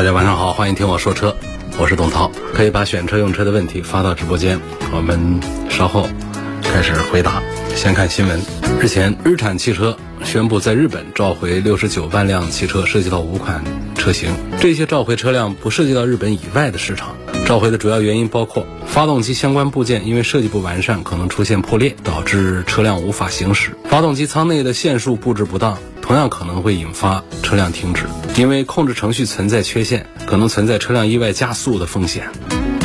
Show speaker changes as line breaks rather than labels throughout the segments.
大家晚上好，欢迎听我说车，我是董涛。可以把选车用车的问题发到直播间，我们稍后开始回答。先看新闻，日前日产汽车宣布在日本召回六十九万辆汽车，涉及到五款车型。这些召回车辆不涉及到日本以外的市场。召回的主要原因包括发动机相关部件因为设计不完善，可能出现破裂，导致车辆无法行驶；发动机舱内的线束布置不当。同样可能会引发车辆停止，因为控制程序存在缺陷，可能存在车辆意外加速的风险。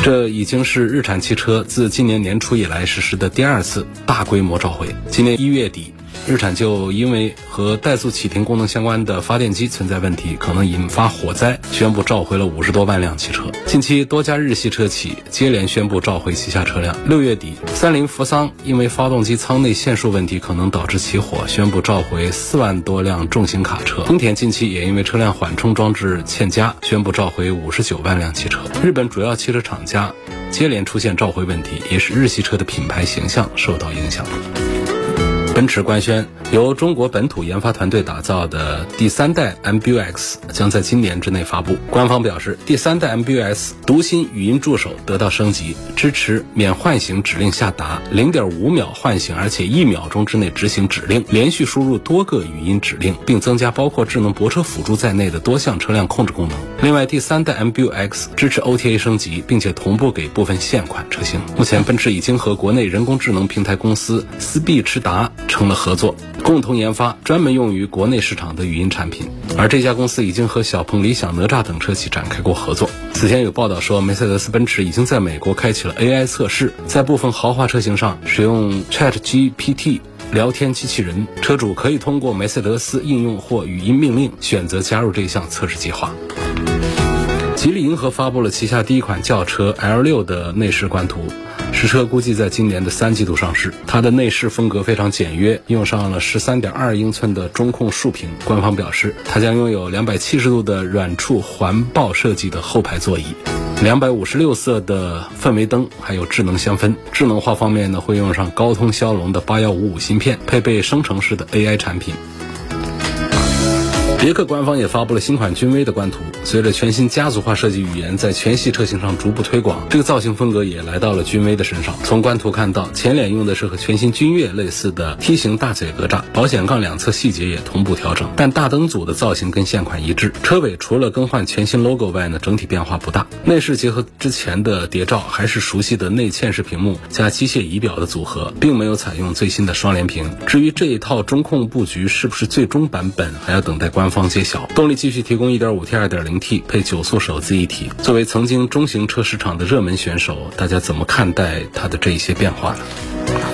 这已经是日产汽车自今年年初以来实施的第二次大规模召回。今年一月底。日产就因为和怠速启停功能相关的发电机存在问题，可能引发火灾，宣布召回了五十多万辆汽车。近期多家日系车企接连宣布召回旗下车辆。六月底，三菱扶桑因为发动机舱内线束问题可能导致起火，宣布召回四万多辆重型卡车。丰田近期也因为车辆缓冲装置欠佳，宣布召回五十九万辆汽车。日本主要汽车厂家接连出现召回问题，也使日系车的品牌形象受到影响。奔驰官宣，由中国本土研发团队打造的第三代 MBUX 将在今年之内发布。官方表示，第三代 MBUX 读心语音助手得到升级，支持免唤醒指令下达，零点五秒唤醒，而且一秒钟之内执行指令，连续输入多个语音指令，并增加包括智能泊车辅助在内的多项车辆控制功能。另外，第三代 MBUX 支持 OTA 升级，并且同步给部分现款车型。目前，奔驰已经和国内人工智能平台公司思必驰达。成了合作，共同研发专门用于国内市场的语音产品。而这家公司已经和小鹏、理想、哪吒等车企展开过合作。此前有报道说，梅赛德斯奔驰已经在美国开启了 AI 测试，在部分豪华车型上使用 ChatGPT 聊天机器人，车主可以通过梅赛德斯应用或语音命令选择加入这项测试计划。吉利银河发布了旗下第一款轿车 L6 的内饰官图。实车估计在今年的三季度上市。它的内饰风格非常简约，用上了十三点二英寸的中控竖屏。官方表示，它将拥有两百七十度的软触环抱设计的后排座椅，两百五十六色的氛围灯，还有智能香氛。智能化方面呢，会用上高通骁龙的八幺五五芯片，配备生成式的 AI 产品。别克官方也发布了新款君威的官图，随着全新家族化设计语言在全系车型上逐步推广，这个造型风格也来到了君威的身上。从官图看到，前脸用的是和全新君越类似的梯形大嘴格栅，保险杠两侧细节也同步调整，但大灯组的造型跟现款一致。车尾除了更换全新 logo 外呢，整体变化不大。内饰结合之前的谍照，还是熟悉的内嵌式屏幕加机械仪表的组合，并没有采用最新的双联屏。至于这一套中控布局是不是最终版本，还要等待官方。方揭晓，动力继续提供 1.5T、2.0T 配九速手自一体。作为曾经中型车市场的热门选手，大家怎么看待它的这一些变化呢？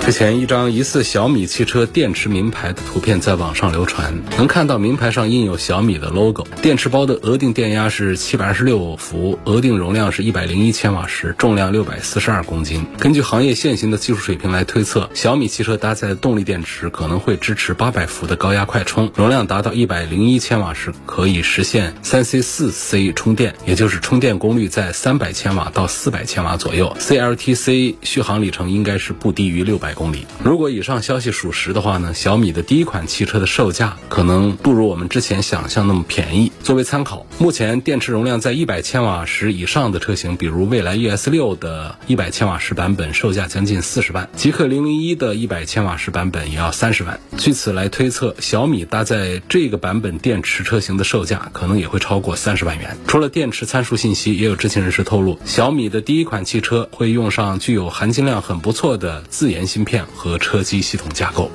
之前一张疑似小米汽车电池名牌的图片在网上流传，能看到名牌上印有小米的 logo。电池包的额定电压是七百二十六伏，额定容量是一百零一千瓦时，重量六百四十二公斤。根据行业现行的技术水平来推测，小米汽车搭载的动力电池可能会支持八百伏的高压快充，容量达到一百零一千瓦时，可以实现三 C 四 C 充电，也就是充电功率在三百千瓦到四百千瓦左右。CLTC 续航里程应该是不低于六百。公里。如果以上消息属实的话呢，小米的第一款汽车的售价可能不如我们之前想象那么便宜。作为参考，目前电池容量在一百千瓦时以上的车型，比如蔚来 ES 六的一百千瓦时版本，售价将近四十万；极氪零零一的一百千瓦时版本也要三十万。据此来推测，小米搭载这个版本电池车型的售价可能也会超过三十万元。除了电池参数信息，也有知情人士透露，小米的第一款汽车会用上具有含金量很不错的自研。芯片和车机系统架构。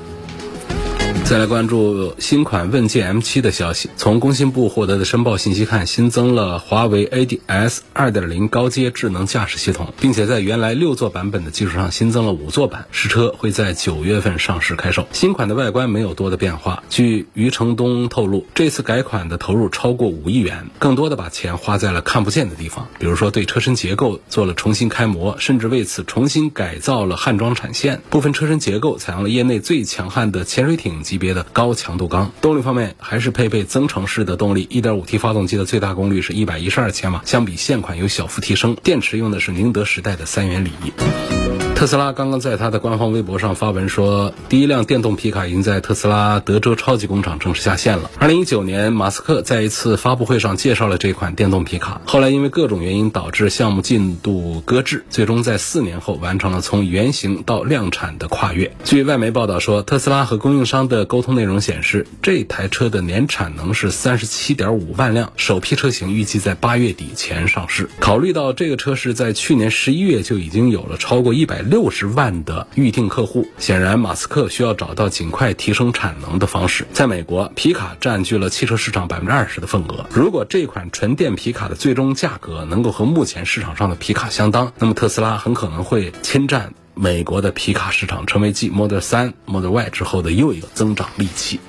再来关注新款问界 M7 的消息。从工信部获得的申报信息看，新增了华为 ADS 2.0高阶智能驾驶系统，并且在原来六座版本的基础上新增了五座版。实车会在九月份上市开售。新款的外观没有多的变化。据余承东透露，这次改款的投入超过五亿元，更多的把钱花在了看不见的地方，比如说对车身结构做了重新开模，甚至为此重新改造了焊装产线。部分车身结构采用了业内最强悍的潜水艇级。别的高强度钢，动力方面还是配备增程式的动力，1.5T 发动机的最大功率是一百一十二千瓦，相比现款有小幅提升。电池用的是宁德时代的三元锂。特斯拉刚刚在它的官方微博上发文说，第一辆电动皮卡已经在特斯拉德州超级工厂正式下线了。二零一九年，马斯克在一次发布会上介绍了这款电动皮卡，后来因为各种原因导致项目进度搁置，最终在四年后完成了从原型到量产的跨越。据外媒报道说，特斯拉和供应商的沟通内容显示，这台车的年产能是三十七点五万辆，首批车型预计在八月底前上市。考虑到这个车是在去年十一月就已经有了超过一百。六十万的预定客户，显然马斯克需要找到尽快提升产能的方式。在美国，皮卡占据了汽车市场百分之二十的份额。如果这款纯电皮卡的最终价格能够和目前市场上的皮卡相当，那么特斯拉很可能会侵占美国的皮卡市场，成为继 Model 3、Model Y 之后的又一个增长利器。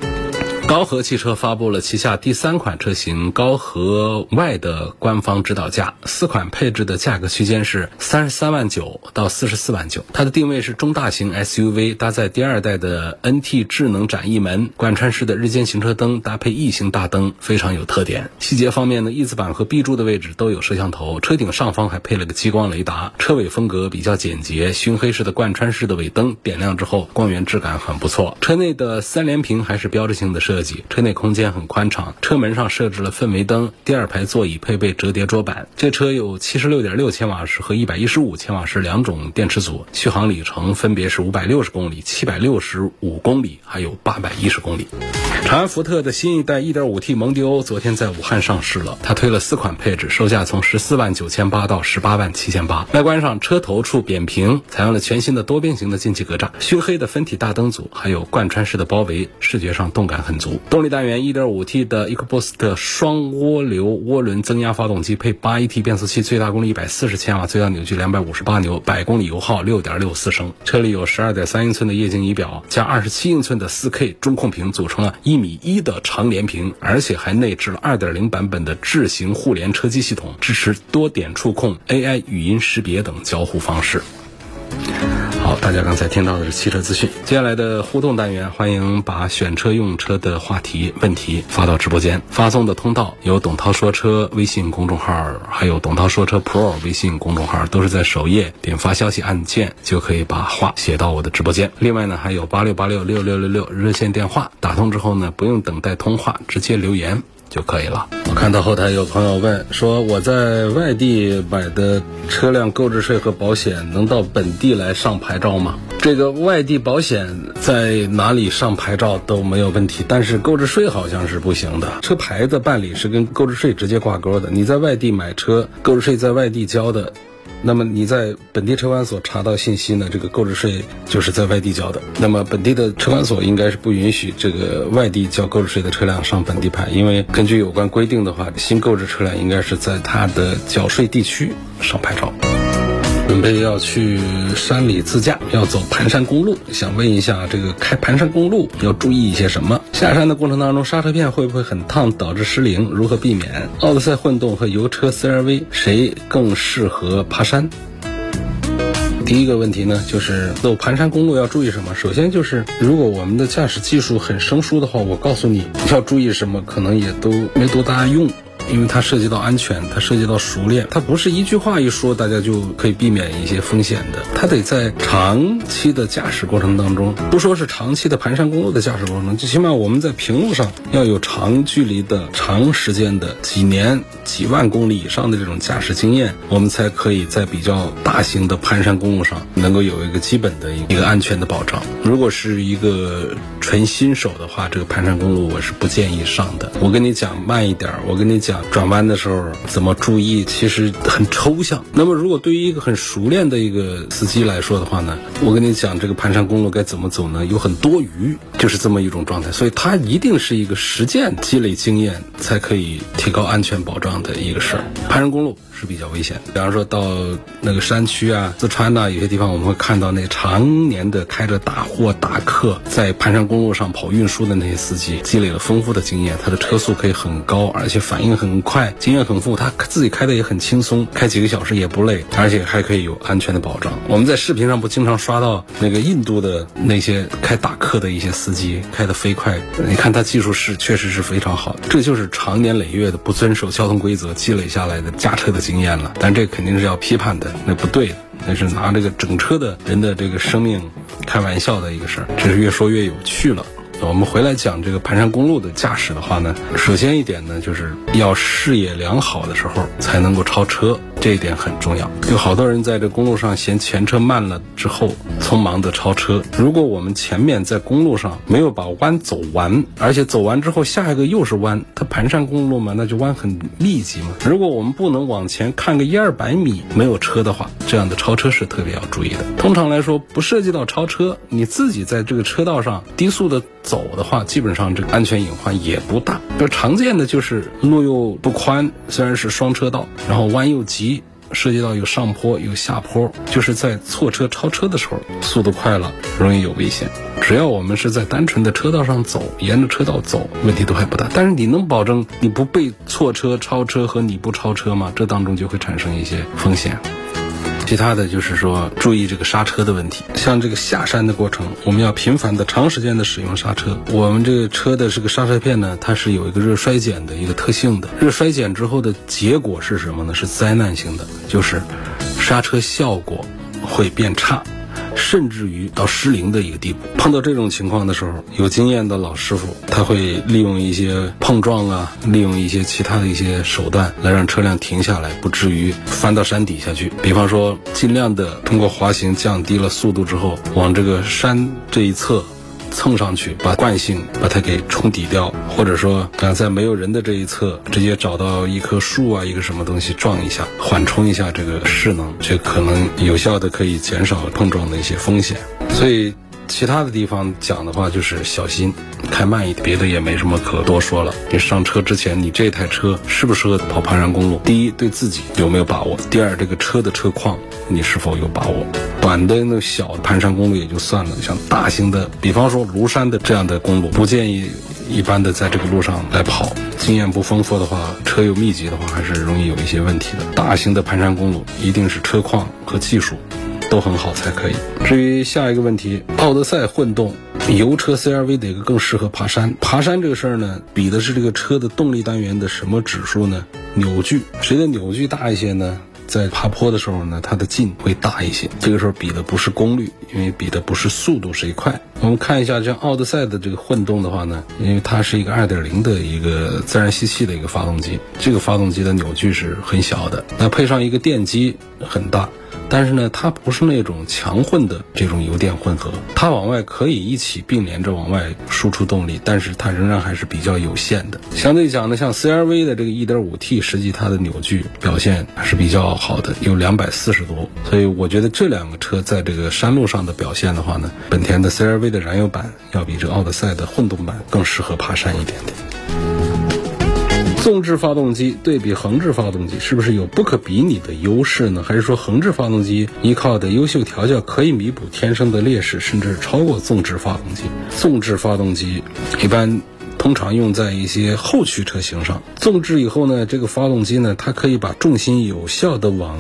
高和汽车发布了旗下第三款车型高和 Y 的官方指导价，四款配置的价格区间是三十三万九到四十四万九。它的定位是中大型 SUV，搭载第二代的 NT 智能展翼门，贯穿式的日间行车灯搭配异形大灯，非常有特点。细节方面呢，翼子板和 B 柱的位置都有摄像头，车顶上方还配了个激光雷达。车尾风格比较简洁，熏黑式的贯穿式的尾灯点亮之后，光源质感很不错。车内的三连屏还是标志性的设。计车内空间很宽敞，车门上设置了氛围灯，第二排座椅配备折叠桌板。这车有七十六点六千瓦时和一百一十五千瓦时两种电池组，续航里程分别是五百六十公里、七百六十五公里，还有八百一十公里。长安福特的新一代 1.5T 蒙迪欧昨天在武汉上市了，它推了四款配置，售价从十四万九千八到十八万七千八。外观上，车头处扁平，采用了全新的多边形的进气格栅，熏黑的分体大灯组，还有贯穿式的包围，视觉上动感很足。动力单元 1.5T 的 EcoBoost 双涡流涡轮增压发动机配 8AT 变速器，最大功率140千瓦，最大扭矩258牛，百公里油耗6.64升。车里有12.3英寸的液晶仪表加27英寸的 4K 中控屏，组成了一米一的长连屏，而且还内置了2.0版本的智行互联车机系统，支持多点触控、AI 语音识别等交互方式。好，大家刚才听到的是汽车资讯。接下来的互动单元，欢迎把选车用车的话题、问题发到直播间。发送的通道有董涛说车微信公众号，还有董涛说车 Pro 微信公众号，都是在首页点发消息按键就可以把话写到我的直播间。另外呢，还有八六八六六六六六热线电话，打通之后呢，不用等待通话，直接留言。就可以了。我看到后台有朋友问说，我在外地买的车辆购置税和保险能到本地来上牌照吗？这个外地保险在哪里上牌照都没有问题，但是购置税好像是不行的。车牌的办理是跟购置税直接挂钩的，你在外地买车，购置税在外地交的。那么你在本地车管所查到信息呢？这个购置税就是在外地交的。那么本地的车管所应该是不允许这个外地交购置税的车辆上本地牌，因为根据有关规定的话，新购置车辆应该是在它的缴税地区上牌照。准备要去山里自驾，要走盘山公路，想问一下，这个开盘山公路要注意一些什么？下山的过程当中，刹车片会不会很烫，导致失灵？如何避免？奥德赛混动和油车 CRV 谁更适合爬山？第一个问题呢，就是走盘山公路要注意什么？首先就是，如果我们的驾驶技术很生疏的话，我告诉你要注意什么，可能也都没多大用。因为它涉及到安全，它涉及到熟练，它不是一句话一说大家就可以避免一些风险的。它得在长期的驾驶过程当中，不说是长期的盘山公路的驾驶过程，最起码我们在平路上要有长距离的、长时间的、几年、几万公里以上的这种驾驶经验，我们才可以在比较大型的盘山公路上能够有一个基本的一个安全的保障。如果是一个纯新手的话，这个盘山公路我是不建议上的。我跟你讲慢一点，我跟你讲转弯的时候怎么注意，其实很抽象。那么如果对于一个很熟练的一个司机来说的话呢，我跟你讲这个盘山公路该怎么走呢？有很多余，就是这么一种状态。所以它一定是一个实践积累经验才可以提高安全保障的一个事儿。盘山公路。是比较危险。比方说到那个山区啊，四川呐，有些地方我们会看到那常年的开着大货大客在盘山公路上跑运输的那些司机，积累了丰富的经验，他的车速可以很高，而且反应很快，经验很富，他自己开的也很轻松，开几个小时也不累，而且还可以有安全的保障。我们在视频上不经常刷到那个印度的那些开大客的一些司机开的飞快，你看他技术是确实是非常好，这就是长年累月的不遵守交通规则积累下来的驾车的。经验了，但这肯定是要批判的，那不对的，那是拿这个整车的人的这个生命开玩笑的一个事儿，这是越说越有趣了。我们回来讲这个盘山公路的驾驶的话呢，首先一点呢，就是要视野良好的时候才能够超车，这一点很重要。有好多人在这公路上嫌前车慢了之后，匆忙的超车。如果我们前面在公路上没有把弯走完，而且走完之后下一个又是弯，它盘山公路嘛，那就弯很密集嘛。如果我们不能往前看个一二百米没有车的话，这样的超车是特别要注意的。通常来说，不涉及到超车，你自己在这个车道上低速的。走的话，基本上这个安全隐患也不大。就常见的就是路又不宽，虽然是双车道，然后弯又急，涉及到有上坡有下坡，就是在错车超车的时候，速度快了容易有危险。只要我们是在单纯的车道上走，沿着车道走，问题都还不大。但是你能保证你不被错车、超车和你不超车吗？这当中就会产生一些风险。其他的就是说，注意这个刹车的问题。像这个下山的过程，我们要频繁的、长时间的使用刹车。我们这个车的这个刹车片呢，它是有一个热衰减的一个特性的。热衰减之后的结果是什么呢？是灾难性的，就是刹车效果会变差。甚至于到失灵的一个地步。碰到这种情况的时候，有经验的老师傅他会利用一些碰撞啊，利用一些其他的一些手段来让车辆停下来，不至于翻到山底下去。比方说，尽量的通过滑行降低了速度之后，往这个山这一侧。蹭上去，把惯性把它给冲抵掉，或者说，啊，在没有人的这一侧，直接找到一棵树啊，一个什么东西撞一下，缓冲一下这个势能，就可能有效的可以减少碰撞的一些风险。所以，其他的地方讲的话就是小心，开慢一点，别的也没什么可多说了。你上车之前，你这台车适不适合跑盘山公路？第一，对自己有没有把握？第二，这个车的车况。你是否有把握？短的那小盘山公路也就算了，像大型的，比方说庐山的这样的公路，不建议一般的在这个路上来跑。经验不丰富的话，车又密集的话，还是容易有一些问题的。大型的盘山公路一定是车况和技术都很好才可以。至于下一个问题，奥德赛混动油车 CRV 哪个更适合爬山？爬山这个事儿呢，比的是这个车的动力单元的什么指数呢？扭矩，谁的扭矩大一些呢？在爬坡的时候呢，它的劲会大一些。这个时候比的不是功率，因为比的不是速度谁快。我们看一下，像奥德赛的这个混动的话呢，因为它是一个2.0的一个自然吸气的一个发动机，这个发动机的扭矩是很小的。那配上一个电机很大。但是呢，它不是那种强混的这种油电混合，它往外可以一起并联着往外输出动力，但是它仍然还是比较有限的。相对讲呢，像 CRV 的这个 1.5T，实际它的扭矩表现还是比较好的，有两百四十多。所以我觉得这两个车在这个山路上的表现的话呢，本田的 CRV 的燃油版要比这奥德赛的混动版更适合爬山一点点。纵置发动机对比横置发动机，是不是有不可比拟的优势呢？还是说横置发动机依靠的优秀调教可以弥补天生的劣势，甚至超过纵置发动机？纵置发动机一般通常用在一些后驱车型上。纵置以后呢，这个发动机呢，它可以把重心有效的往。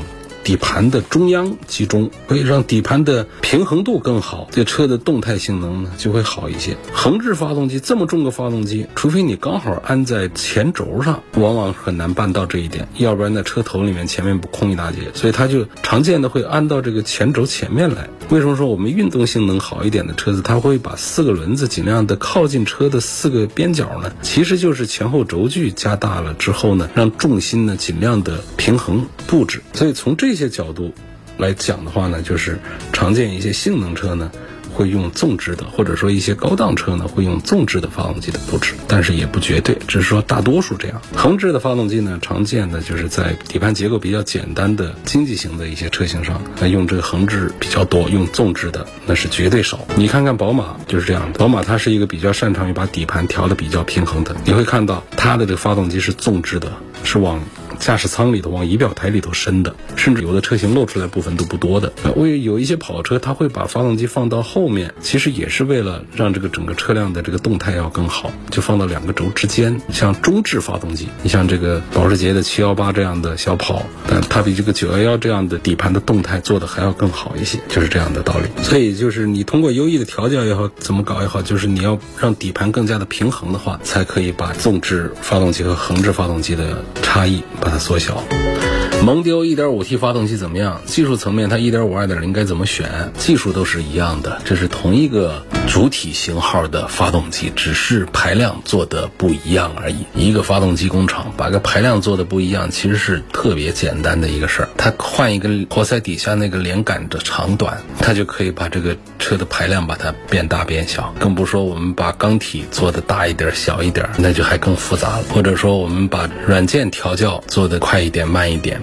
底盘的中央集中，可以让底盘的平衡度更好，这车的动态性能呢就会好一些。横置发动机这么重个发动机，除非你刚好安在前轴上，往往很难办到这一点，要不然在车头里面前面不空一大截，所以它就常见的会安到这个前轴前面来。为什么说我们运动性能好一点的车子，它会把四个轮子尽量的靠近车的四个边角呢？其实就是前后轴距加大了之后呢，让重心呢尽量的平衡布置。所以从这些些角度来讲的话呢，就是常见一些性能车呢。会用纵置的，或者说一些高档车呢会用纵置的发动机的布置，但是也不绝对，只是说大多数这样。横置的发动机呢，常见的就是在底盘结构比较简单的经济型的一些车型上，那用这个横置比较多，用纵置的那是绝对少。你看看宝马就是这样的，宝马它是一个比较擅长于把底盘调的比较平衡的，你会看到它的这个发动机是纵置的，是往。驾驶舱里头往仪表台里头伸的，甚至有的车型露出来部分都不多的。为有一些跑车，它会把发动机放到后面，其实也是为了让这个整个车辆的这个动态要更好，就放到两个轴之间。像中置发动机，你像这个保时捷的七幺八这样的小跑，但它比这个九幺幺这样的底盘的动态做的还要更好一些，就是这样的道理。所以就是你通过优异的调教也好，怎么搞也好，就是你要让底盘更加的平衡的话，才可以把纵置发动机和横置发动机的差异。把它缩小。蒙迪欧 1.5T 发动机怎么样？技术层面，它1.5、2.0该怎么选？技术都是一样的，这是同一个主体型号的发动机，只是排量做的不一样而已。一个发动机工厂把个排量做的不一样，其实是特别简单的一个事儿。它换一个活塞底下那个连杆的长短，它就可以把这个车的排量把它变大变小。更不说我们把缸体做的大一点、小一点，那就还更复杂了。或者说我们把软件调教做的快一点、慢一点。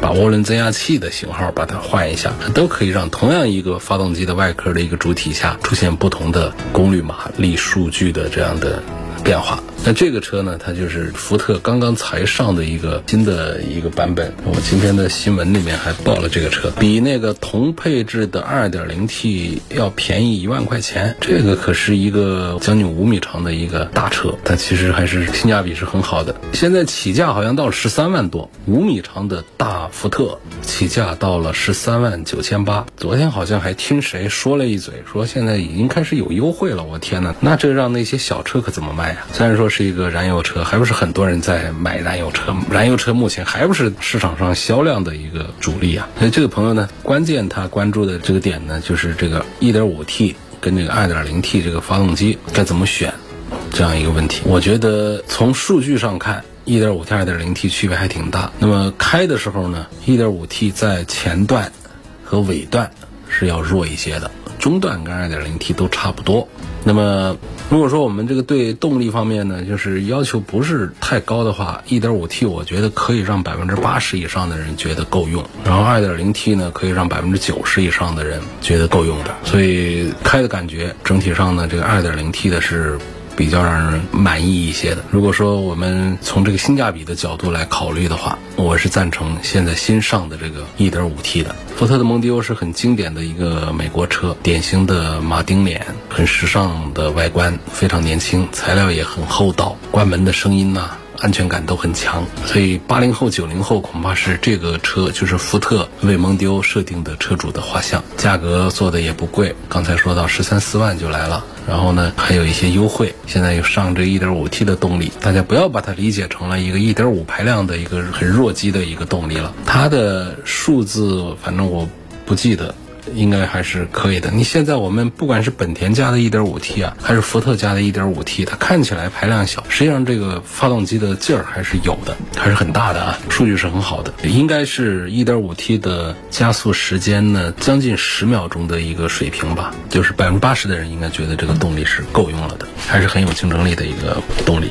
把涡轮增压器的型号把它换一下，都可以让同样一个发动机的外壳的一个主体下出现不同的功率马力数据的这样的变化。那这个车呢，它就是福特刚刚才上的一个新的一个版本。我今天的新闻里面还报了这个车，比那个同配置的 2.0T 要便宜一万块钱。这个可是一个将近五米长的一个大车，它其实还是性价比是很好的。现在起价好像到了十三万多，五米长的大福特起价到了十三万九千八。昨天好像还听谁说了一嘴，说现在已经开始有优惠了。我天哪，那这让那些小车可怎么卖？虽然说。是一个燃油车，还不是很多人在买燃油车。燃油车目前还不是市场上销量的一个主力啊。所以这个朋友呢，关键他关注的这个点呢，就是这个 1.5T 跟这个 2.0T 这个发动机该怎么选这样一个问题。我觉得从数据上看，1.5T、2.0T 区别还挺大。那么开的时候呢，1.5T 在前段和尾段是要弱一些的，中段跟 2.0T 都差不多。那么，如果说我们这个对动力方面呢，就是要求不是太高的话，1.5T 我觉得可以让百分之八十以上的人觉得够用，然后 2.0T 呢可以让百分之九十以上的人觉得够用的。所以开的感觉整体上呢，这个 2.0T 的是。比较让人满意一些的。如果说我们从这个性价比的角度来考虑的话，我是赞成现在新上的这个 1.5T 的。福特的蒙迪欧是很经典的一个美国车，典型的马丁脸，很时尚的外观，非常年轻，材料也很厚道，关门的声音呐。安全感都很强，所以八零后、九零后恐怕是这个车就是福特为蒙迪欧设定的车主的画像。价格做的也不贵，刚才说到十三四万就来了，然后呢还有一些优惠。现在又上这一点五 T 的动力，大家不要把它理解成了一个一点五排量的一个很弱鸡的一个动力了。它的数字反正我不记得。应该还是可以的。你现在我们不管是本田家的 1.5T 啊，还是福特家的 1.5T，它看起来排量小，实际上这个发动机的劲儿还是有的，还是很大的啊，数据是很好的。应该是 1.5T 的加速时间呢，将近十秒钟的一个水平吧，就是百分之八十的人应该觉得这个动力是够用了的，还是很有竞争力的一个动力。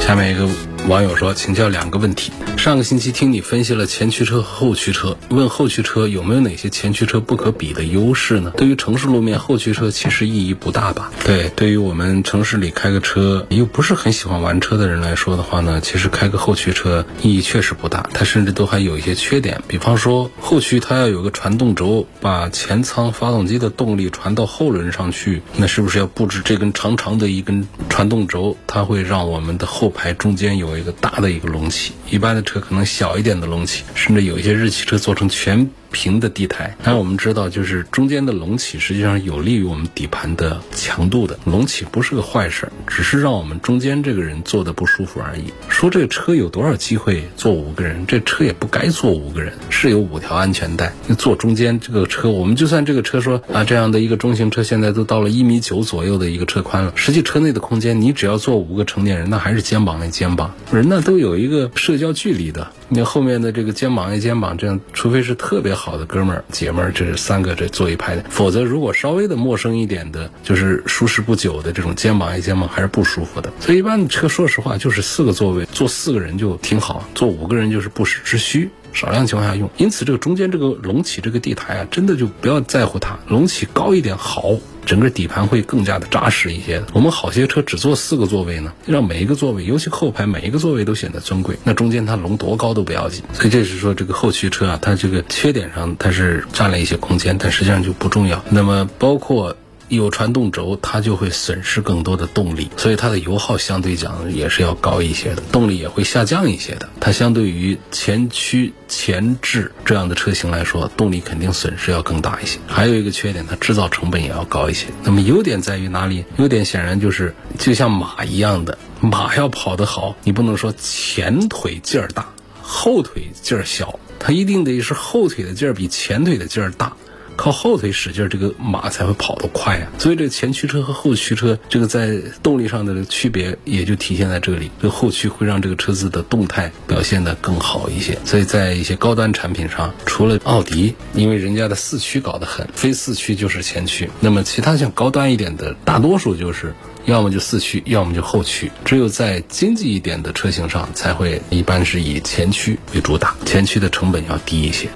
下面一个。网友说：“请教两个问题。上个星期听你分析了前驱车和后驱车，问后驱车有没有哪些前驱车不可比的优势呢？对于城市路面，后驱车其实意义不大吧？对，对于我们城市里开个车又不是很喜欢玩车的人来说的话呢，其实开个后驱车意义确实不大。它甚至都还有一些缺点，比方说后驱它要有个传动轴，把前舱发动机的动力传到后轮上去，那是不是要布置这根长长的一根传动轴？它会让我们的后排中间有。”一个大的一个隆起，一般的车可能小一点的隆起，甚至有一些日系车做成全。平的地台，但我们知道，就是中间的隆起实际上有利于我们底盘的强度的。隆起不是个坏事，只是让我们中间这个人坐的不舒服而已。说这个车有多少机会坐五个人？这车也不该坐五个人，是有五条安全带。坐中间这个车，我们就算这个车说啊，这样的一个中型车现在都到了一米九左右的一个车宽了，实际车内的空间，你只要坐五个成年人，那还是肩膀那肩膀，人呢都有一个社交距离的。你后面的这个肩膀挨肩膀，这样除非是特别好的哥们儿姐们儿，这是三个这坐一排的，否则如果稍微的陌生一点的，就是舒适不久的这种肩膀挨肩膀还是不舒服的。所以一般的车，说实话就是四个座位，坐四个人就挺好，坐五个人就是不时之需。少量情况下用，因此这个中间这个隆起这个地台啊，真的就不要在乎它，隆起高一点好，整个底盘会更加的扎实一些。我们好些车只坐四个座位呢，让每一个座位，尤其后排每一个座位都显得尊贵，那中间它隆多高都不要紧。所以这是说这个后驱车啊，它这个缺点上它是占了一些空间，但实际上就不重要。那么包括。有传动轴，它就会损失更多的动力，所以它的油耗相对讲也是要高一些的，动力也会下降一些的。它相对于前驱前置这样的车型来说，动力肯定损失要更大一些。还有一个缺点，它制造成本也要高一些。那么优点在于哪里？优点显然就是就像马一样的，马要跑得好，你不能说前腿劲儿大，后腿劲儿小，它一定得是后腿的劲儿比前腿的劲儿大。靠后腿使劲，这个马才会跑得快啊！所以这个前驱车和后驱车，这个在动力上的区别也就体现在这里。这个后驱会让这个车子的动态表现得更好一些。所以在一些高端产品上，除了奥迪，因为人家的四驱搞得很，非四驱就是前驱。那么其他像高端一点的，大多数就是要么就四驱，要么就后驱。只有在经济一点的车型上，才会一般是以前驱为主打，前驱的成本要低一些。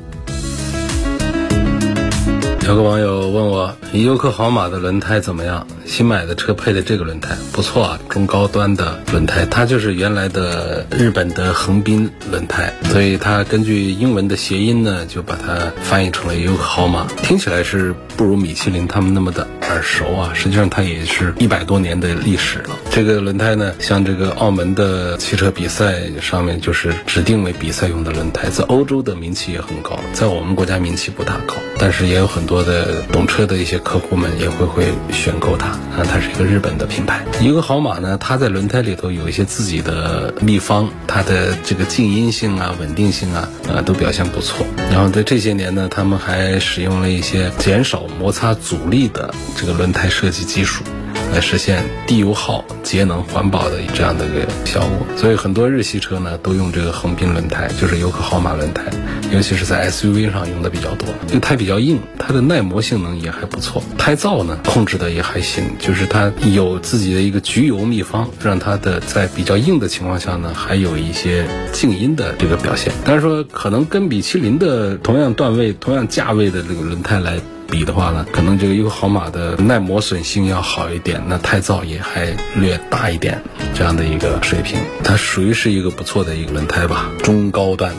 有个网友问我，优客豪马的轮胎怎么样？新买的车配的这个轮胎不错啊，中高端的轮胎，它就是原来的日本的横滨轮胎，所以它根据英文的谐音呢，就把它翻译成了优客豪马，听起来是不如米其林他们那么的耳熟啊，实际上它也是一百多年的历史了。这个轮胎呢，像这个澳门的汽车比赛上面就是指定为比赛用的轮胎，在欧洲的名气也很高，在我们国家名气不大高，但是也有很多。的懂车的一些客户们也会会选购它啊，它是一个日本的品牌。一个好马呢，它在轮胎里头有一些自己的秘方，它的这个静音性啊、稳定性啊，啊都表现不错。然后在这些年呢，他们还使用了一些减少摩擦阻力的这个轮胎设计技术。来实现低油耗、节能环保的这样的一个效果，所以很多日系车呢都用这个横滨轮胎，就是优客豪马轮胎，尤其是在 SUV 上用的比较多。这个胎比较硬，它的耐磨性能也还不错，胎噪呢控制的也还行，就是它有自己的一个焗油秘方，让它的在比较硬的情况下呢，还有一些静音的这个表现。但是说可能跟米其林的同样段位、同样价位的这个轮胎来。比的话呢，可能这个优豪马的耐磨损性要好一点，那胎噪也还略大一点，这样的一个水平，它属于是一个不错的一个轮胎吧，中高端。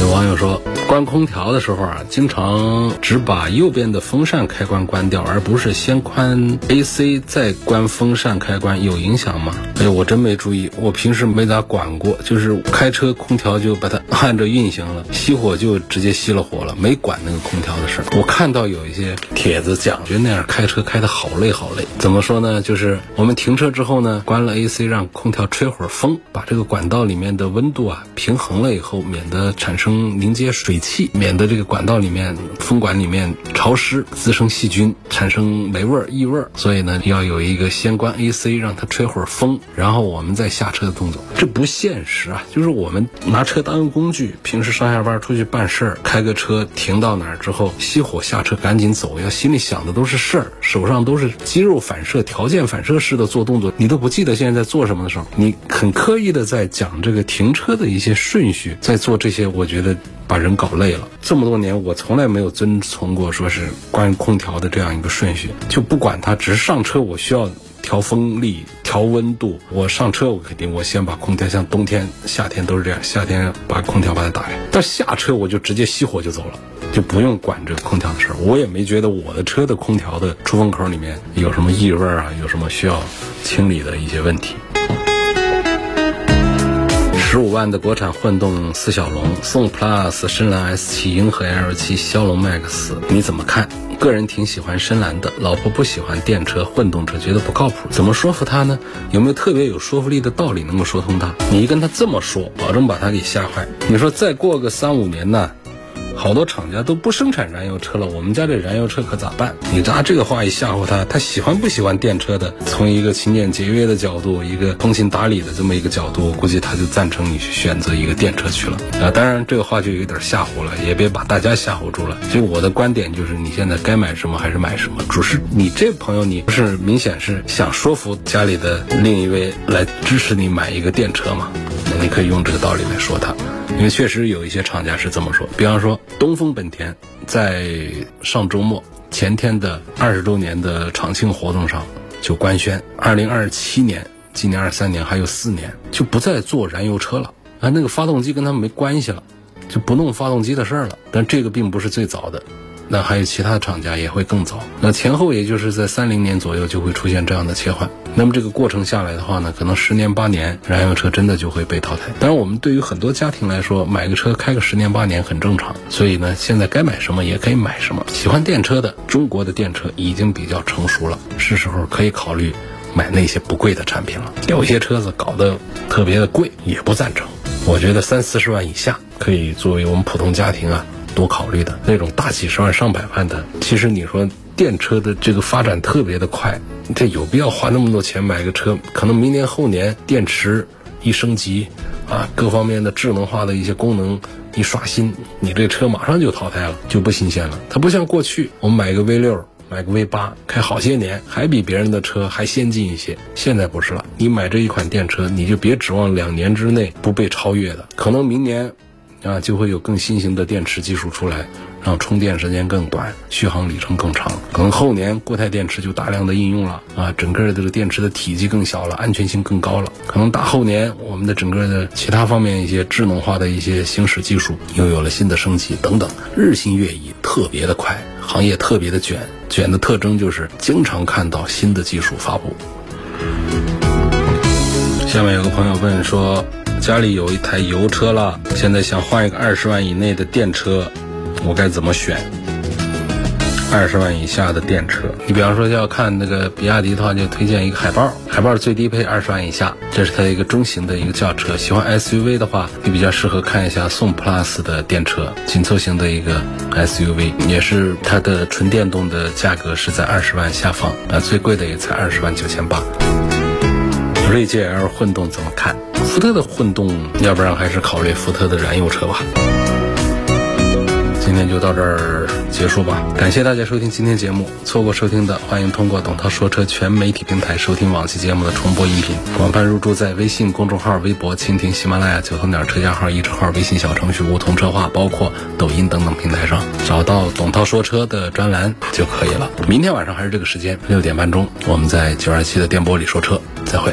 有网友说。关空调的时候啊，经常只把右边的风扇开关关掉，而不是先关 AC 再关风扇开关，有影响吗？哎，我真没注意，我平时没咋管过，就是开车空调就把它按着运行了，熄火就直接熄了火了，没管那个空调的事儿。我看到有一些帖子讲，觉得那样开车开的好累好累。怎么说呢？就是我们停车之后呢，关了 AC，让空调吹会儿风，把这个管道里面的温度啊平衡了以后，免得产生凝结水。气，免得这个管道里面风管里面潮湿，滋生细菌，产生霉味儿、异味儿。所以呢，要有一个先关 AC，让它吹会儿风，然后我们再下车的动作。这不现实啊！就是我们拿车当个工具，平时上下班出去办事儿，开个车停到哪儿之后熄火下车赶紧走，要心里想的都是事儿，手上都是肌肉反射、条件反射式的做动作，你都不记得现在在做什么的时候，你很刻意的在讲这个停车的一些顺序，在做这些，我觉得。把人搞累了。这么多年，我从来没有遵从过说是关于空调的这样一个顺序，就不管它，只是上车我需要调风力、调温度。我上车我肯定我先把空调，像冬天、夏天都是这样，夏天把空调把它打开。但下车我就直接熄火就走了，就不用管这个空调的事儿。我也没觉得我的车的空调的出风口里面有什么异味啊，有什么需要清理的一些问题。十五万的国产混动四小龙宋 Plus 深蓝 S 七、银河 L 七、骁龙 Max，你怎么看？个人挺喜欢深蓝的，老婆不喜欢电车、混动车，觉得不靠谱。怎么说服她呢？有没有特别有说服力的道理能够说通她？你一跟她这么说，保证把她给吓坏。你说再过个三五年呢？好多厂家都不生产燃油车了，我们家这燃油车可咋办？你拿这个话一吓唬他，他喜欢不喜欢电车的？从一个勤俭节约的角度，一个通情达理的这么一个角度，估计他就赞成你去选择一个电车去了。啊，当然这个话就有点吓唬了，也别把大家吓唬住了。所以我的观点就是，你现在该买什么还是买什么。主是你这朋友，你不是明显是想说服家里的另一位来支持你买一个电车吗？你可以用这个道理来说它。因为确实有一些厂家是这么说，比方说东风本田在上周末前天的二十周年的厂庆活动上就官宣，二零二七年，今年二三年还有四年就不再做燃油车了啊，那个发动机跟他们没关系了，就不弄发动机的事儿了。但这个并不是最早的。那还有其他厂家也会更早，那前后也就是在三零年左右就会出现这样的切换。那么这个过程下来的话呢，可能十年八年，燃油车真的就会被淘汰。当然，我们对于很多家庭来说，买个车开个十年八年很正常。所以呢，现在该买什么也可以买什么。喜欢电车的，中国的电车已经比较成熟了，是时候可以考虑买那些不贵的产品了。有些车子搞得特别的贵，也不赞成。我觉得三四十万以下可以作为我们普通家庭啊。多考虑的那种大几十万上百万的，其实你说电车的这个发展特别的快，这有必要花那么多钱买个车？可能明年后年电池一升级，啊，各方面的智能化的一些功能一刷新，你这车马上就淘汰了，就不新鲜了。它不像过去，我们买个 V 六，买个 V 八，开好些年，还比别人的车还先进一些。现在不是了，你买这一款电车，你就别指望两年之内不被超越的，可能明年。啊，就会有更新型的电池技术出来，让充电时间更短，续航里程更长。可能后年固态电池就大量的应用了啊，整个这个电池的体积更小了，安全性更高了。可能大后年我们的整个的其他方面一些智能化的一些行驶技术又有了新的升级等等，日新月异，特别的快，行业特别的卷，卷的特征就是经常看到新的技术发布。下面有个朋友问说。家里有一台油车了，现在想换一个二十万以内的电车，我该怎么选？二十万以下的电车，你比方说要看那个比亚迪的话，就推荐一个海豹，海豹最低配二十万以下，这是它一个中型的一个轿车。喜欢 SUV 的话，你比较适合看一下宋 PLUS 的电车，紧凑型的一个 SUV，也是它的纯电动的价格是在二十万下方，啊，最贵的也才二十万九千八。锐界 L 混动怎么看？福特的混动，要不然还是考虑福特的燃油车吧。今天就到这儿结束吧，感谢大家收听今天节目。错过收听的，欢迎通过董涛说车全媒体平台收听往期节目的重播音频。广泛入驻在微信公众号、微博、蜻蜓、喜马拉雅、九头鸟车架号、一车号、微信小程序梧桐车话，包括抖音等等平台上，找到董涛说车的专栏就可以了。明天晚上还是这个时间，六点半钟，我们在九二七的电波里说车，再会。